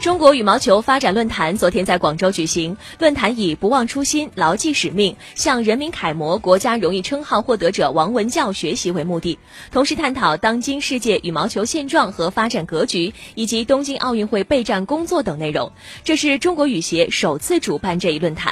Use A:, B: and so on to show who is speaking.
A: 中国羽毛球发展论坛昨天在广州举行论坛以不忘初心牢记使命向人民楷模国家荣誉称号获得者王文教学习为目的同时探讨当今世界羽毛球现状和发展格局以及东京奥运会备战工作等内容这是中国羽协首次主办这一论坛。